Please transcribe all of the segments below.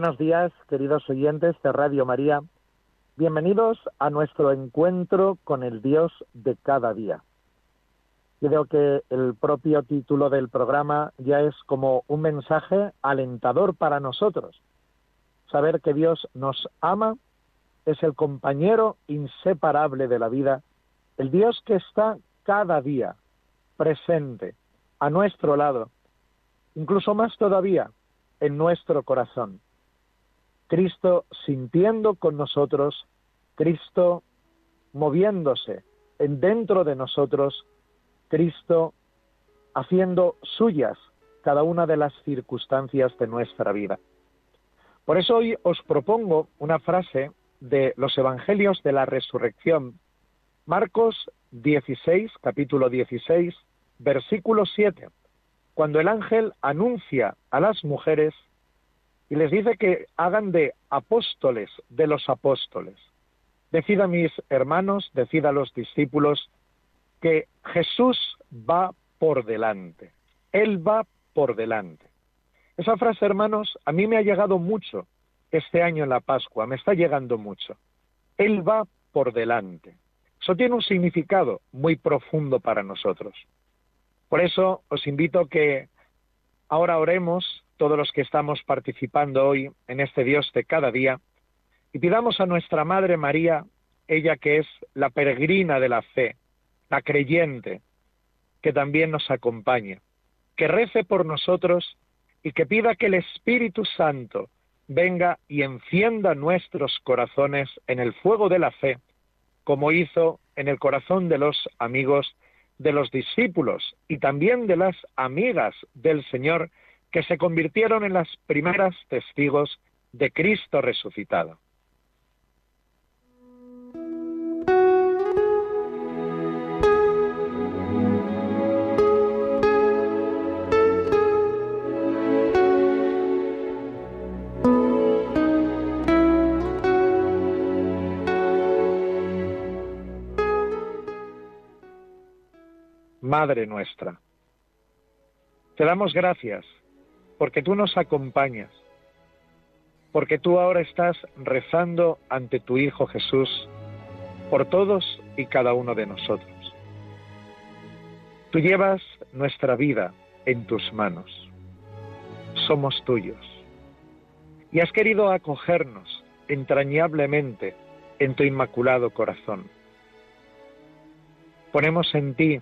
Buenos días, queridos oyentes de Radio María. Bienvenidos a nuestro encuentro con el Dios de cada día. Creo que el propio título del programa ya es como un mensaje alentador para nosotros. Saber que Dios nos ama es el compañero inseparable de la vida, el Dios que está cada día presente a nuestro lado, incluso más todavía en nuestro corazón. Cristo sintiendo con nosotros, Cristo moviéndose en dentro de nosotros, Cristo haciendo suyas cada una de las circunstancias de nuestra vida. Por eso hoy os propongo una frase de los Evangelios de la Resurrección, Marcos 16, capítulo 16, versículo 7, cuando el ángel anuncia a las mujeres y les dice que hagan de apóstoles de los apóstoles. Decida mis hermanos, decida los discípulos, que Jesús va por delante. Él va por delante. Esa frase, hermanos, a mí me ha llegado mucho este año en la Pascua, me está llegando mucho. Él va por delante. Eso tiene un significado muy profundo para nosotros. Por eso os invito que ahora oremos todos los que estamos participando hoy en este Dios de cada día, y pidamos a nuestra Madre María, ella que es la peregrina de la fe, la creyente, que también nos acompañe, que rece por nosotros y que pida que el Espíritu Santo venga y encienda nuestros corazones en el fuego de la fe, como hizo en el corazón de los amigos, de los discípulos y también de las amigas del Señor, que se convirtieron en las primeras testigos de Cristo resucitado. Madre nuestra, te damos gracias porque tú nos acompañas, porque tú ahora estás rezando ante tu Hijo Jesús por todos y cada uno de nosotros. Tú llevas nuestra vida en tus manos. Somos tuyos. Y has querido acogernos entrañablemente en tu inmaculado corazón. Ponemos en ti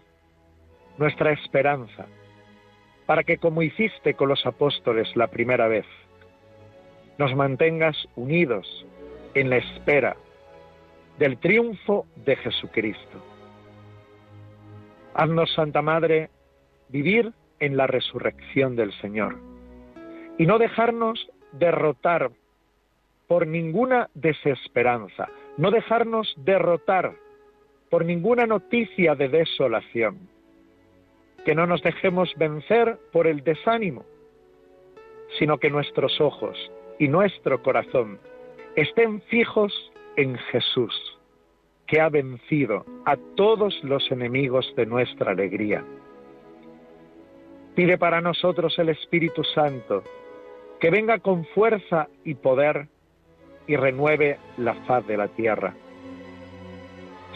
nuestra esperanza, para que como hiciste con los apóstoles la primera vez, nos mantengas unidos en la espera del triunfo de Jesucristo. Haznos, Santa Madre, vivir en la resurrección del Señor y no dejarnos derrotar por ninguna desesperanza, no dejarnos derrotar por ninguna noticia de desolación que no nos dejemos vencer por el desánimo, sino que nuestros ojos y nuestro corazón estén fijos en Jesús, que ha vencido a todos los enemigos de nuestra alegría. Pide para nosotros el Espíritu Santo, que venga con fuerza y poder y renueve la faz de la tierra.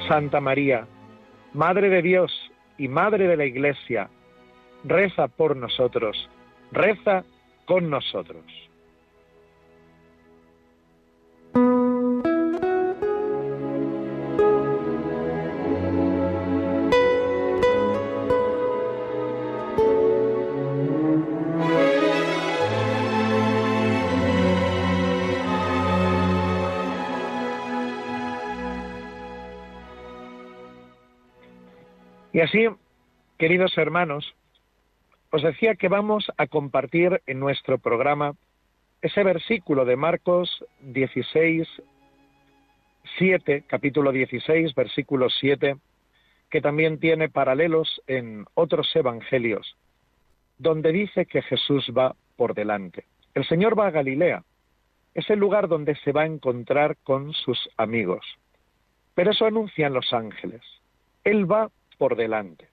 Santa María, Madre de Dios y Madre de la Iglesia, reza por nosotros, reza con nosotros. Y así, queridos hermanos, os decía que vamos a compartir en nuestro programa ese versículo de Marcos 16, 7, capítulo 16, versículo 7, que también tiene paralelos en otros evangelios, donde dice que Jesús va por delante. El Señor va a Galilea, es el lugar donde se va a encontrar con sus amigos. Pero eso anuncian los ángeles. Él va por delante.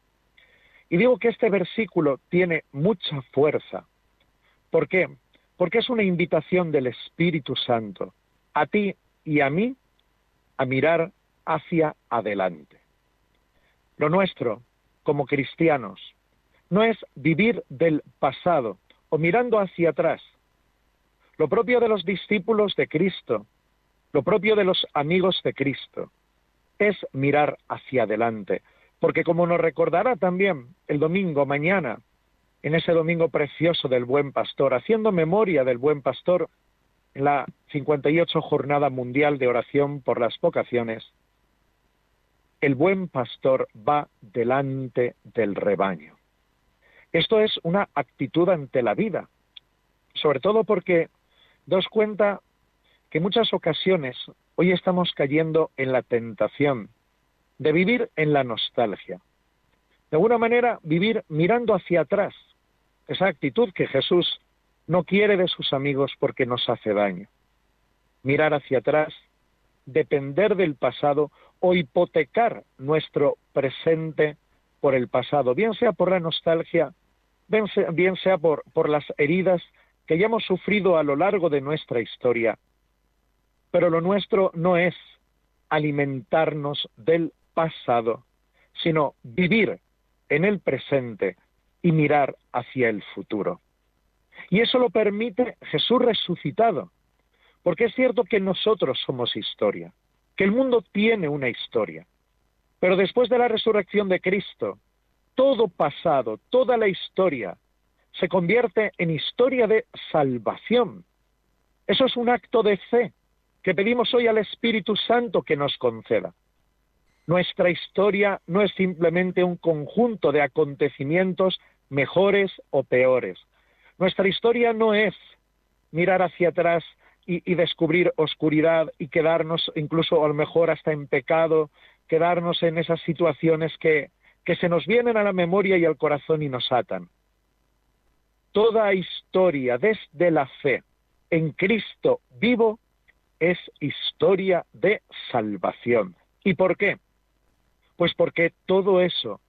Y digo que este versículo tiene mucha fuerza. ¿Por qué? Porque es una invitación del Espíritu Santo a ti y a mí a mirar hacia adelante. Lo nuestro, como cristianos, no es vivir del pasado o mirando hacia atrás. Lo propio de los discípulos de Cristo, lo propio de los amigos de Cristo, es mirar hacia adelante. Porque como nos recordará también el domingo mañana, en ese domingo precioso del buen pastor, haciendo memoria del buen pastor en la 58 Jornada Mundial de Oración por las Vocaciones, el buen pastor va delante del rebaño. Esto es una actitud ante la vida, sobre todo porque dos cuenta que en muchas ocasiones hoy estamos cayendo en la tentación de vivir en la nostalgia. De alguna manera, vivir mirando hacia atrás, esa actitud que Jesús no quiere de sus amigos porque nos hace daño. Mirar hacia atrás, depender del pasado o hipotecar nuestro presente por el pasado, bien sea por la nostalgia, bien sea, por, por las heridas que hayamos sufrido a lo largo de nuestra historia. Pero lo nuestro no es alimentarnos del pasado, sino vivir en el presente y mirar hacia el futuro. Y eso lo permite Jesús resucitado, porque es cierto que nosotros somos historia, que el mundo tiene una historia, pero después de la resurrección de Cristo, todo pasado, toda la historia, se convierte en historia de salvación. Eso es un acto de fe que pedimos hoy al Espíritu Santo que nos conceda. Nuestra historia no es simplemente un conjunto de acontecimientos mejores o peores. Nuestra historia no es mirar hacia atrás y, descubrir oscuridad y quedarnos incluso a lo mejor hasta en pecado, quedarnos en esas situaciones que, que se nos vienen a la memoria y al corazón y nos atan. Toda historia desde la fe en Cristo vivo es historia de salvación. ¿Y por qué? Pues porque todo eso,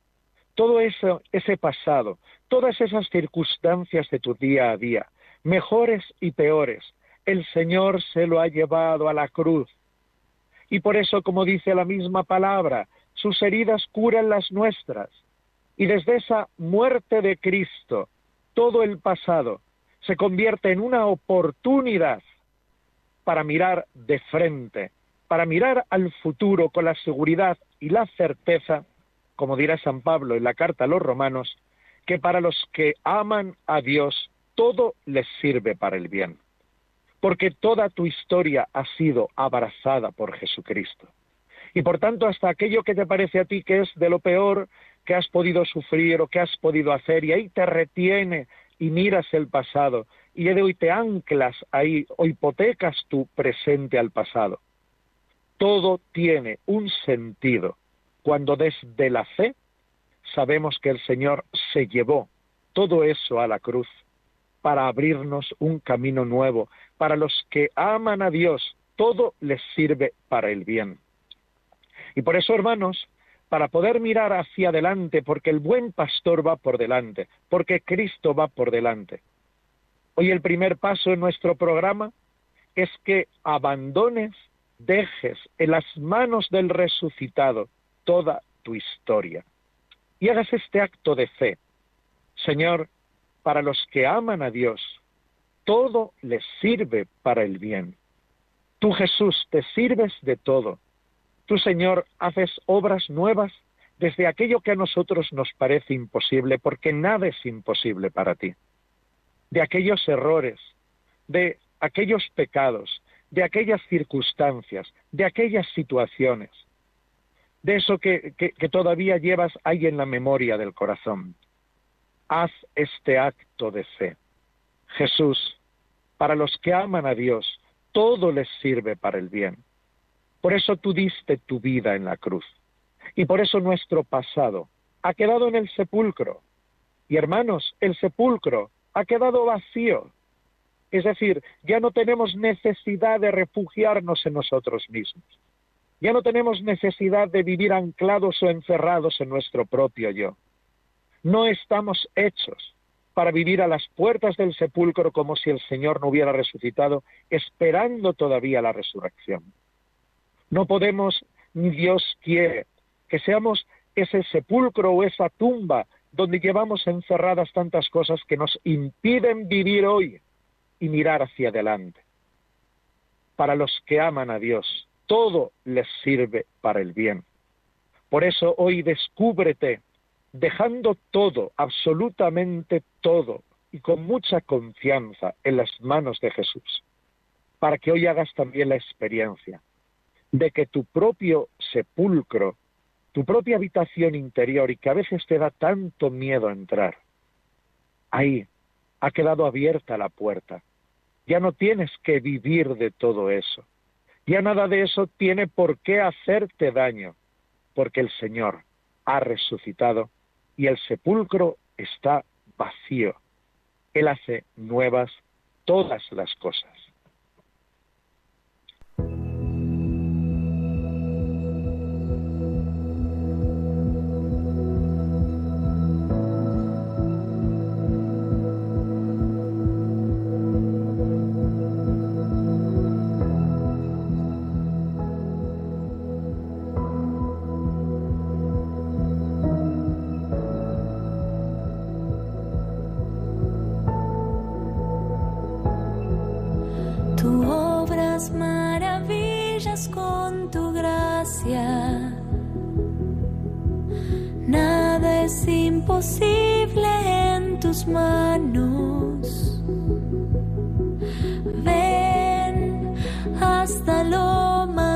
todo eso, ese pasado, todas esas circunstancias de tu día a día, mejores y peores, el Señor se lo ha llevado a la cruz. Y por eso, como dice la misma palabra, sus heridas curan las nuestras. Y desde esa muerte de Cristo, todo el pasado se convierte en una oportunidad para mirar de frente para mirar al futuro con la seguridad y la certeza, como dirá San Pablo en la carta a los romanos, que para los que aman a Dios todo les sirve para el bien, porque toda tu historia ha sido abrazada por Jesucristo. Y por tanto, hasta aquello que te parece a ti que es de lo peor que has podido sufrir o que has podido hacer, y ahí te retiene y miras el pasado, y de hoy te anclas ahí o hipotecas tu presente al pasado todo tiene un sentido cuando desde la fe sabemos que el Señor se llevó todo eso a la cruz para abrirnos un camino nuevo. Para los que aman a Dios, todo les sirve para el bien. Y por eso, hermanos, para poder mirar hacia adelante, porque el buen pastor va por delante, porque Cristo va por delante. Hoy el primer paso en nuestro programa es que abandones dejes en las manos del resucitado toda tu historia y hagas este acto de fe. Señor, para los que aman a Dios, todo les sirve para el bien. Tú Jesús te sirves de todo. Tú Señor haces obras nuevas desde aquello que a nosotros nos parece imposible, porque nada es imposible para ti. De aquellos errores, de aquellos pecados, de aquellas circunstancias, de aquellas situaciones. de eso que, todavía llevas ahí en la memoria del corazón. Haz este acto de fe. Jesús, para los que aman a Dios, todo les sirve para el bien. Por eso tú diste tu vida en la cruz. Y por eso nuestro pasado ha quedado en el sepulcro. Y hermanos, el sepulcro ha quedado vacío. Es decir, ya no tenemos necesidad de refugiarnos en nosotros mismos. Ya no tenemos necesidad de vivir anclados o encerrados en nuestro propio yo. No estamos hechos para vivir a las puertas del sepulcro como si el Señor no hubiera resucitado, esperando todavía la resurrección. No podemos, ni Dios quiere, que seamos ese sepulcro o esa tumba donde llevamos encerradas tantas cosas que nos impiden vivir hoy y mirar hacia adelante. Para los que aman a Dios, todo les sirve para el bien. Por eso hoy descúbrete dejando todo, absolutamente todo, y con mucha confianza en las manos de Jesús, para que hoy hagas también la experiencia de que tu propio sepulcro, tu propia habitación interior y que a veces te da tanto miedo entrar, ahí ha quedado abierta la puerta. Ya no tienes que vivir de todo eso. Ya nada de eso tiene por qué hacerte daño, porque el Señor ha resucitado y el sepulcro está vacío. Él hace nuevas todas las cosas. es imposible en tus manos. Ven hasta lo más.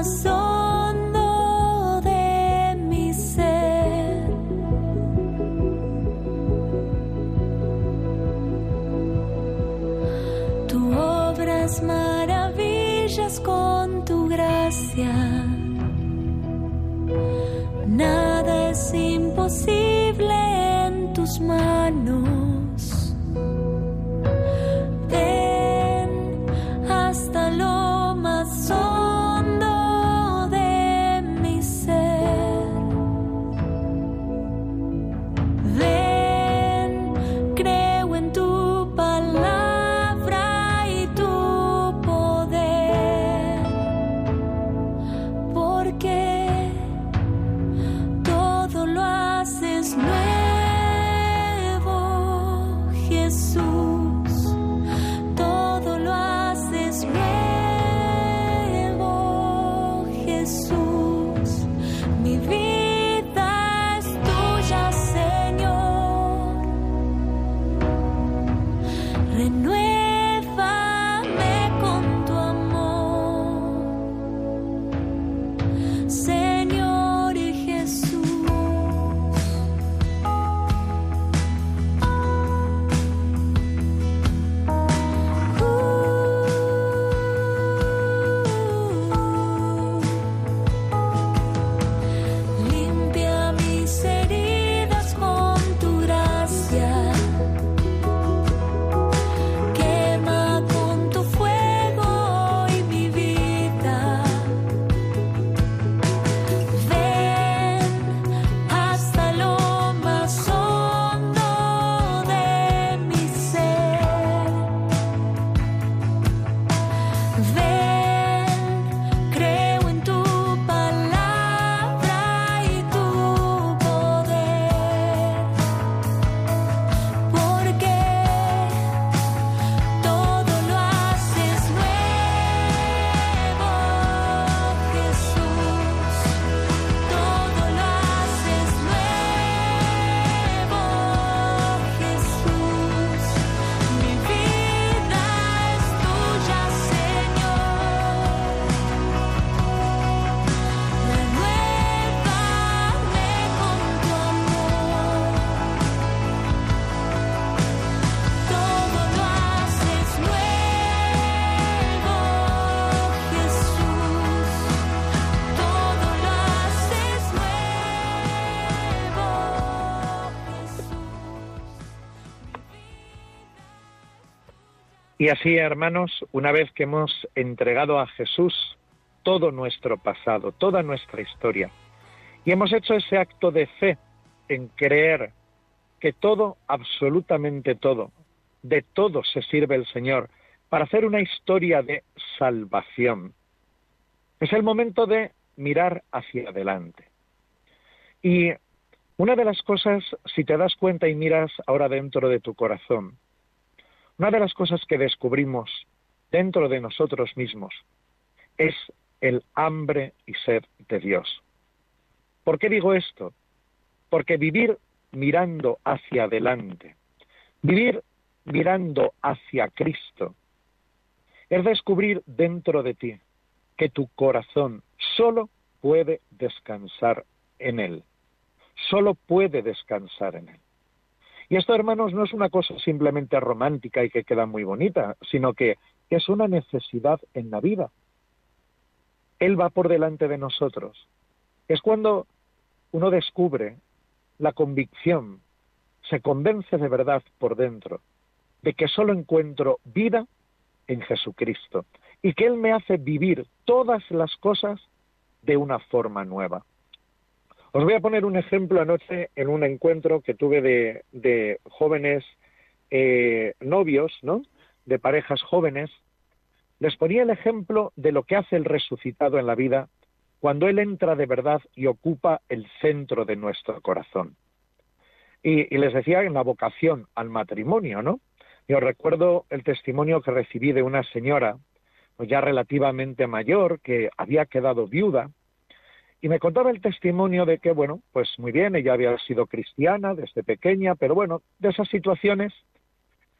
Y así, hermanos, una vez que hemos entregado a Jesús todo nuestro pasado, toda nuestra historia, y hemos hecho ese acto de fe en creer que todo, absolutamente todo, de todo se sirve el Señor para hacer una historia de salvación. Es el momento de mirar hacia adelante. Y una de las cosas, si te das cuenta y miras ahora dentro de tu corazón, una de las cosas que descubrimos dentro de nosotros mismos es el hambre y sed de Dios. ¿Por qué digo esto? Porque vivir mirando hacia adelante, vivir mirando hacia Cristo, es descubrir dentro de ti que tu corazón solo puede descansar en Él, solo puede descansar en Él. Y esto, hermanos, no es una cosa simplemente romántica y que queda muy bonita, sino que es una necesidad en la vida. Él va por delante de nosotros. Es cuando uno descubre la convicción, se convence de verdad por dentro de que solo encuentro vida en Jesucristo y que Él me hace vivir todas las cosas de una forma nueva. Os voy a poner un ejemplo anoche en un encuentro que tuve de, jóvenes eh, novios, ¿no? De parejas jóvenes. Les ponía el ejemplo de lo que hace el resucitado en la vida cuando Él entra de verdad y ocupa el centro de nuestro corazón. Y, les decía en la vocación al matrimonio, ¿no? Yo recuerdo el testimonio que recibí de una señora, pues ya relativamente mayor, que había quedado viuda, y me contaba el testimonio de que, bueno, pues muy bien, ella había sido cristiana desde pequeña, pero bueno, de esas situaciones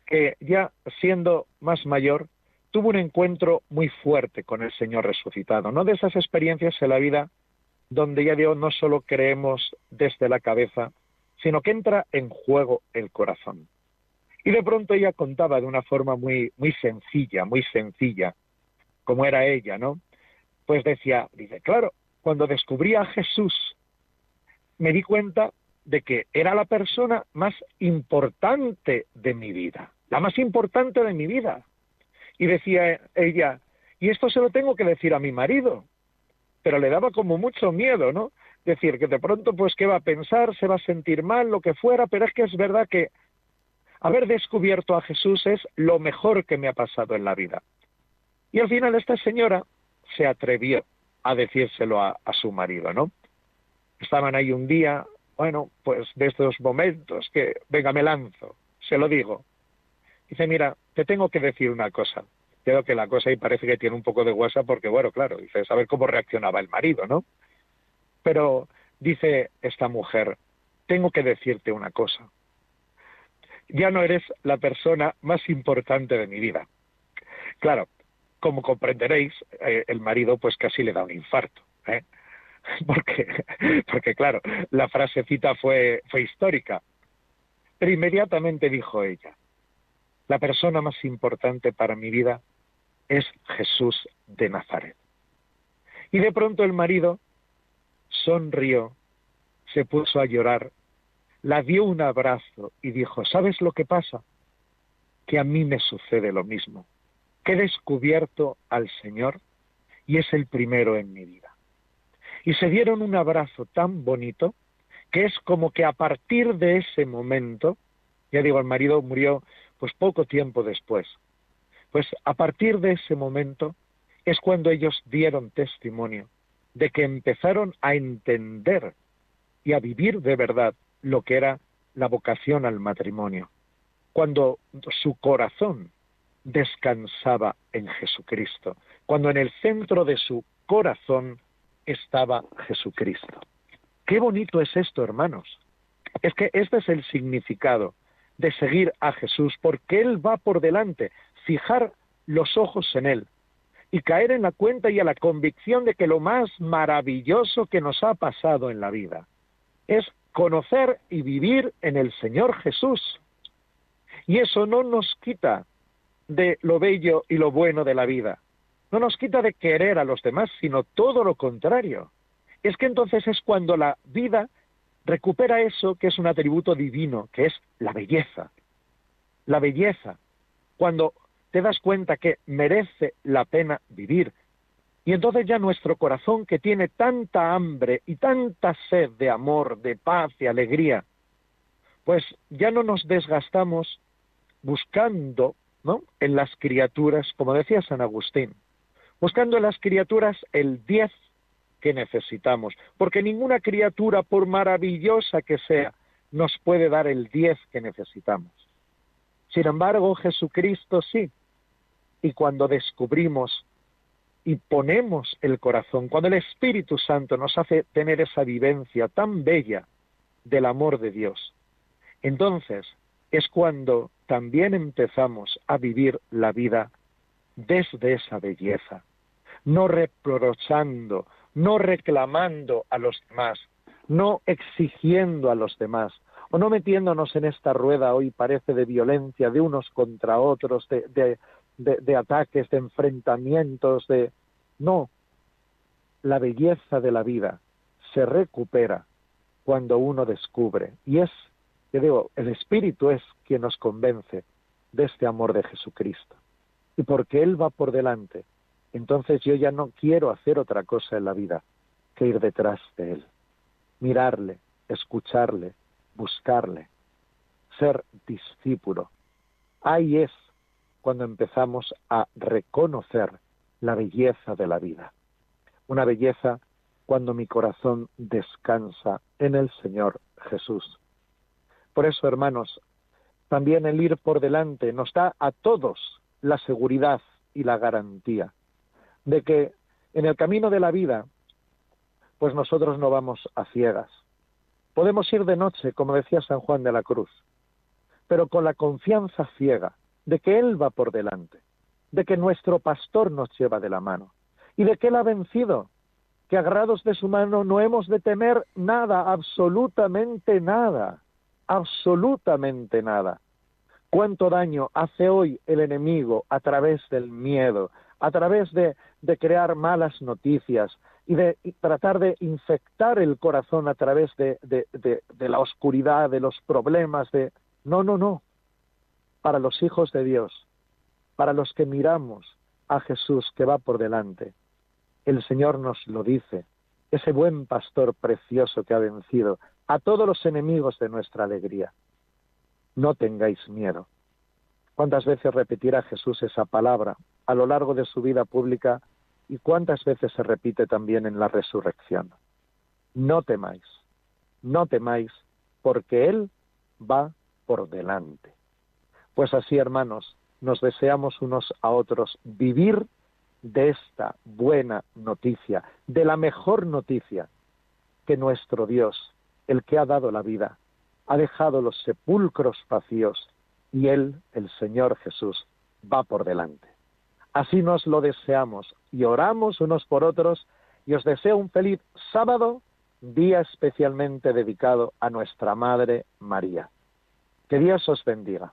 que ya siendo más mayor, tuvo un encuentro muy fuerte con el Señor resucitado, ¿no? De esas experiencias en la vida donde ya Dios no solo creemos desde la cabeza, sino que entra en juego el corazón. Y de pronto ella contaba de una forma muy, muy sencilla, muy sencilla, como era ella, ¿no? Pues decía, dice, claro, cuando descubrí a Jesús, me di cuenta de que era la persona más importante de mi vida, la más importante de mi vida. Y decía ella, y esto se lo tengo que decir a mi marido, pero le daba como mucho miedo, ¿no? Decir que de pronto, pues, ¿qué va a pensar? ¿Se va a sentir mal? Lo que fuera, pero es que es verdad que haber descubierto a Jesús es lo mejor que me ha pasado en la vida. Y al final esta señora se atrevió a decírselo a, su marido, ¿no? Estaban ahí un día, bueno, pues de estos momentos que, venga, me lanzo, se lo digo. Dice, mira, te tengo que decir una cosa. Creo que la cosa ahí parece que tiene un poco de guasa porque, bueno, claro, dice, saber cómo reaccionaba el marido, ¿no? Pero dice esta mujer, tengo que decirte una cosa. Ya no eres la persona más importante de mi vida. Claro, como comprenderéis, eh, el marido pues casi le da un infarto. ¿eh? Porque, porque, claro, la frasecita fue, fue histórica. Pero inmediatamente dijo ella, la persona más importante para mi vida es Jesús de Nazaret. Y de pronto el marido sonrió, se puso a llorar, la dio un abrazo y dijo, ¿sabes lo que pasa? Que a mí me sucede lo mismo, que he descubierto al Señor y es el primero en mi vida. Y se dieron un abrazo tan bonito que es como que a partir de ese momento, ya digo, el marido murió pues poco tiempo después. Pues a partir de ese momento es cuando ellos dieron testimonio de que empezaron a entender y a vivir de verdad lo que era la vocación al matrimonio, cuando su corazón descansaba en Jesucristo, cuando en el centro de su corazón estaba Jesucristo. Qué bonito es esto, hermanos. Es que este es el significado de seguir a Jesús, porque Él va por delante, fijar los ojos en Él y caer en la cuenta y a la convicción de que lo más maravilloso que nos ha pasado en la vida es conocer y vivir en el Señor Jesús. Y eso no nos quita de lo bello y lo bueno de la vida, no nos quita de querer a los demás, sino todo lo contrario. Es que entonces es cuando la vida recupera eso que es un atributo divino, que es la belleza. La belleza. Cuando te das cuenta que merece la pena vivir. Y entonces ya nuestro corazón que tiene tanta hambre y tanta sed de amor, de paz y alegría, pues ya no nos desgastamos buscando, En las criaturas, como decía San Agustín, buscando en las criaturas el diez que necesitamos, porque ninguna criatura, por maravillosa que sea, nos puede dar el diez que necesitamos. Sin embargo, Jesucristo sí. Y cuando descubrimos y ponemos el corazón, cuando el Espíritu Santo nos hace tener esa vivencia tan bella del amor de Dios, entonces es cuando también empezamos a vivir la vida desde esa belleza, no reprochando, no reclamando a los demás, no exigiendo a los demás, o no metiéndonos en esta rueda hoy parece de violencia de unos contra otros, de, de ataques, de enfrentamientos, de... No, la belleza de la vida se recupera cuando uno descubre, y es que digo, el Espíritu es quien nos convence de este amor de Jesucristo. Y porque Él va por delante, entonces yo ya no quiero hacer otra cosa en la vida que ir detrás de Él, mirarle, escucharle, buscarle, ser discípulo. Ahí es cuando empezamos a reconocer la belleza de la vida. Una belleza cuando mi corazón descansa en el Señor Jesús. Por eso, hermanos, también el ir por delante nos da a todos la seguridad y la garantía de que en el camino de la vida, pues nosotros no vamos a ciegas. Podemos ir de noche, como decía San Juan de la Cruz, pero con la confianza ciega de que Él va por delante, de que nuestro pastor nos lleva de la mano y de que Él ha vencido, que agarrados de su mano no hemos de temer nada, absolutamente nada absolutamente nada. ¿Cuánto daño hace hoy el enemigo a través del miedo, a través de, crear malas noticias y de tratar de infectar el corazón a través de, de la oscuridad, de los problemas, de... No, no, no. Para los hijos de Dios, para los que miramos a Jesús que va por delante, el Señor nos lo dice, ese buen pastor precioso que ha vencido a todos los enemigos de nuestra alegría. No tengáis miedo. ¿Cuántas veces repetirá Jesús esa palabra a lo largo de su vida pública y cuántas veces se repite también en la resurrección? No temáis, no temáis, porque Él va por delante. Pues así, hermanos, nos deseamos unos a otros vivir de esta buena noticia, de la mejor noticia que nuestro Dios el que ha dado la vida, ha dejado los sepulcros vacíos y Él, el Señor Jesús, va por delante. Así nos lo deseamos y oramos unos por otros y os deseo un feliz sábado, día especialmente dedicado a nuestra Madre María. Que Dios os bendiga.